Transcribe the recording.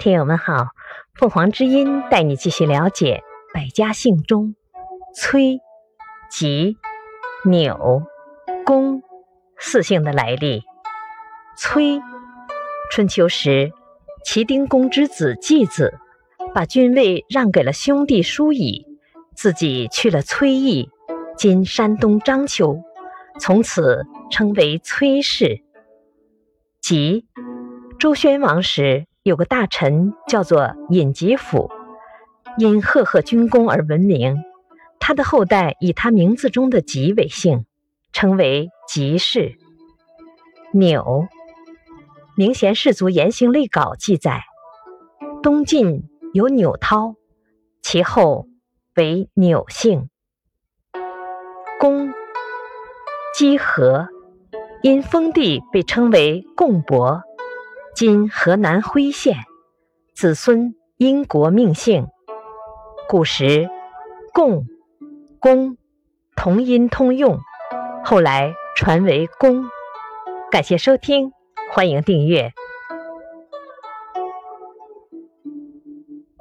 听友们好，凤凰之音带你继续了解百家姓中崔、吉、钮、公四姓的来历。崔，春秋时，齐丁公之子季子，把君位让给了兄弟叔乙，自己去了崔邑（今山东章丘），从此称为崔氏。吉，周宣王时。有个大臣叫做尹吉甫，因赫赫军功而闻名。他的后代以他名字中的“吉”为姓，称为吉氏。钮，明贤士族言行类稿记载，东晋有钮涛，其后为钮姓。公，姬和，因封地被称为贡伯。今河南辉县，子孙因国命姓。古时共、公同音通用，后来传为公。感谢收听，欢迎订阅。